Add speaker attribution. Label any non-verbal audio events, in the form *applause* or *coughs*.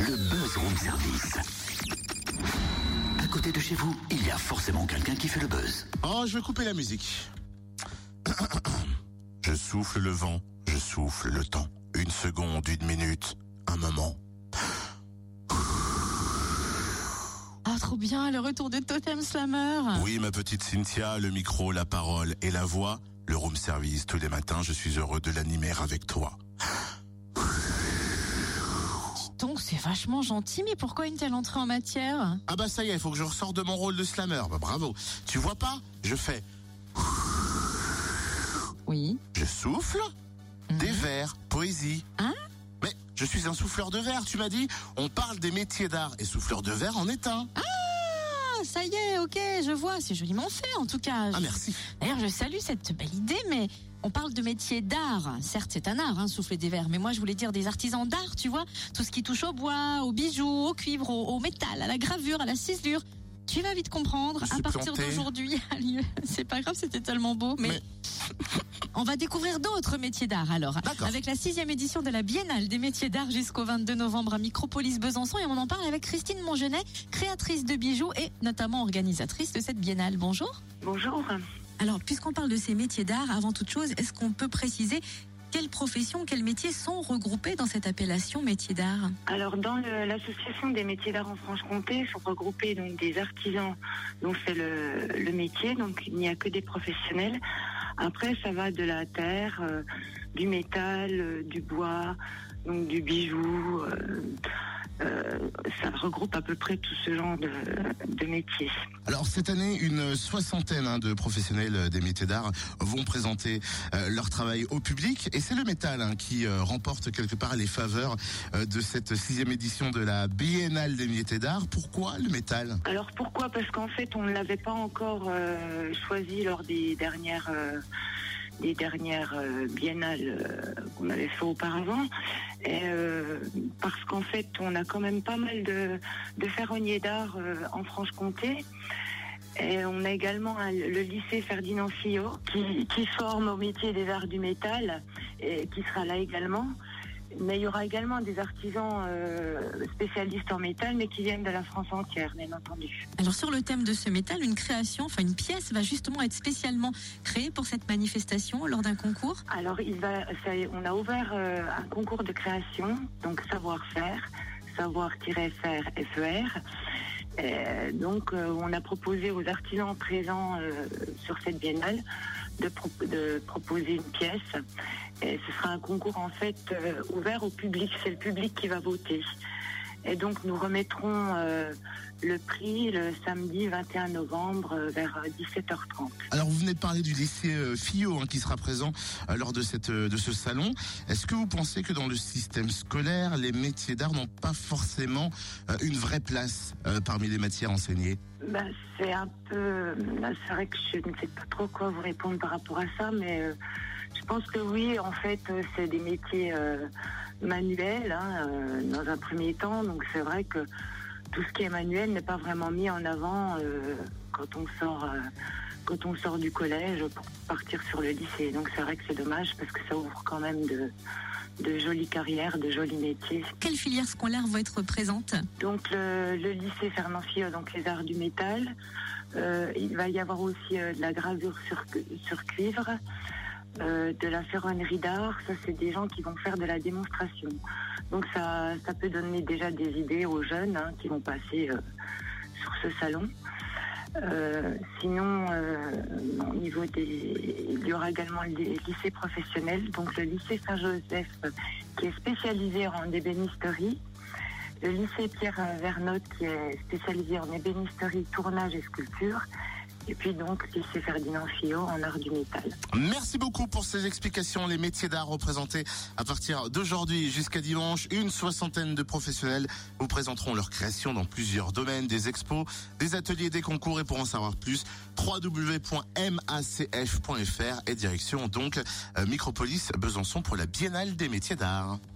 Speaker 1: le buzz room service. À côté de chez vous, il y a forcément quelqu'un qui fait le buzz.
Speaker 2: Oh, je vais couper la musique. *coughs* Je souffle le vent, je souffle le temps. Une seconde, une minute, un moment.
Speaker 3: Ah, trop bien, le retour de Totem Slammer.
Speaker 2: Oui, ma petite Cynthia, le micro, la parole et la voix. Le room service tous les matins, je suis heureux de l'animer avec toi.
Speaker 3: Donc, c'est vachement gentil, mais pourquoi une telle entrée en matière?
Speaker 2: Ah bah ça y est, il faut que je ressorte de mon rôle de slammer. Bah bravo. Tu vois pas? Je fais,
Speaker 3: Oui.
Speaker 2: je souffle, des vers, poésie.
Speaker 3: Hein
Speaker 2: Mais je suis un souffleur de verre, tu m'as dit. On parle des métiers d'art et souffleur de verre en est un.
Speaker 3: Ah, ça y est, ok, je vois, c'est joliment fait en tout cas.
Speaker 2: Ah merci.
Speaker 3: D'ailleurs, je salue cette belle idée, mais on parle de métier d'art. Certes, c'est un art, hein, souffler des verres, mais moi, je voulais dire des artisans d'art, tu vois. Tout ce qui touche au bois, aux bijoux, au cuivre, au, au métal, à la gravure, à la ciselure. Tu vas vite comprendre. À partir d'aujourd'hui, *laughs* c'est pas grave, c'était tellement beau, mais...
Speaker 2: Mais- *laughs*
Speaker 3: On va découvrir d'autres métiers d'art alors,
Speaker 2: D'accord.
Speaker 3: avec la sixième édition de la Biennale des métiers d'art jusqu'au 22 novembre à Micropolis Besançon et on en parle avec Christine Mongenet, créatrice de bijoux et notamment organisatrice de cette biennale. Bonjour.
Speaker 4: Bonjour.
Speaker 3: Alors, puisqu'on parle de ces métiers d'art, avant toute chose, est-ce qu'on peut préciser quelles professions, quels métiers sont regroupés dans cette appellation métier d'art?
Speaker 4: Alors dans l'association des métiers d'art en Franche-Comté sont regroupés donc des artisans dont c'est le, le métier, donc il n'y a que des professionnels. Après ça va de la terre, euh, du métal, euh, du bois, donc du bijou. Euh, ça regroupe à peu près tout ce genre de, de métiers.
Speaker 2: Alors cette année, une soixantaine hein, de professionnels des métiers d'art vont présenter euh, leur travail au public et c'est le métal hein, qui euh, remporte quelque part les faveurs de cette sixième édition de la Biennale des métiers d'art. Pourquoi le métal?
Speaker 4: Alors pourquoi? Parce qu'en fait, on ne l'avait pas encore choisi lors des dernières des dernières euh, biennales euh, qu'on avait fait auparavant. Et, euh, parce qu'en fait, on a quand même pas mal de, de ferronniers d'art en Franche-Comté. Et on a également le lycée Ferdinand Fillot qui, qui forme au métier des arts du métal et qui sera là également. Mais il y aura également des artisans euh, spécialistes en métal, mais qui viennent de la France entière, bien entendu.
Speaker 3: Alors, sur le thème de ce métal, une création, enfin une pièce va justement être spécialement créée pour cette manifestation lors d'un concours?
Speaker 4: Alors, il va, ça on a ouvert euh, un concours de création, donc savoir-faire, savoir-faire, FER. Euh, donc, euh, on a proposé aux artisans présents euh, sur cette biennale de, pro- de proposer une pièce. Ce sera un concours en fait euh, ouvert au public. C'est le public qui va voter. Et donc, nous remettrons euh, le prix le samedi 21 novembre euh, vers euh, 17h30.
Speaker 2: Alors vous venez de parler du lycée euh, Fillot hein, qui sera présent euh, lors de cette euh, de ce salon. Est-ce que vous pensez que dans le système scolaire, les métiers d'art n'ont pas forcément euh, une vraie place euh, parmi les matières enseignées?
Speaker 4: Ben, c'est un peu. C'est vrai que je ne sais pas trop quoi vous répondre par rapport à ça, mais euh, je pense que oui, en fait, euh, c'est des métiers manuels hein, euh, dans un premier temps. Donc c'est vrai que tout ce qui est manuel n'est pas vraiment mis en avant euh, quand on sort. euh, quand on sort du collège pour partir sur le lycée. Donc c'est vrai que c'est dommage parce que ça ouvre quand même de, de jolies carrières, de jolis métiers.
Speaker 3: Quelles filières scolaires vont être présentes?
Speaker 4: Donc le, le lycée Fernand Fillot, donc les arts du métal. Il va y avoir aussi de la gravure sur cuivre, euh, de la ferronnerie d'art. Ça, c'est des gens qui vont faire de la démonstration. Donc ça, peut donner déjà des idées aux jeunes hein, qui vont passer euh, sur ce salon. Euh, sinon, au niveau des, il y aura également les lycées professionnels, donc le lycée Saint-Joseph qui est spécialisé en ébénisterie, le lycée Pierre Vernotte qui est spécialisé en ébénisterie, tournage et sculpture, et puis donc lycée Ferdinand Fillot en art du métal.
Speaker 2: Merci beaucoup pour ces explications. Les métiers d'art représentés à partir d'aujourd'hui jusqu'à dimanche, une soixantaine de professionnels vous présenteront leur création dans plusieurs domaines, des expos, des ateliers, des concours et pour en savoir plus, www.macf.fr et direction donc euh, Micropolis Besançon pour la Biennale des métiers d'art.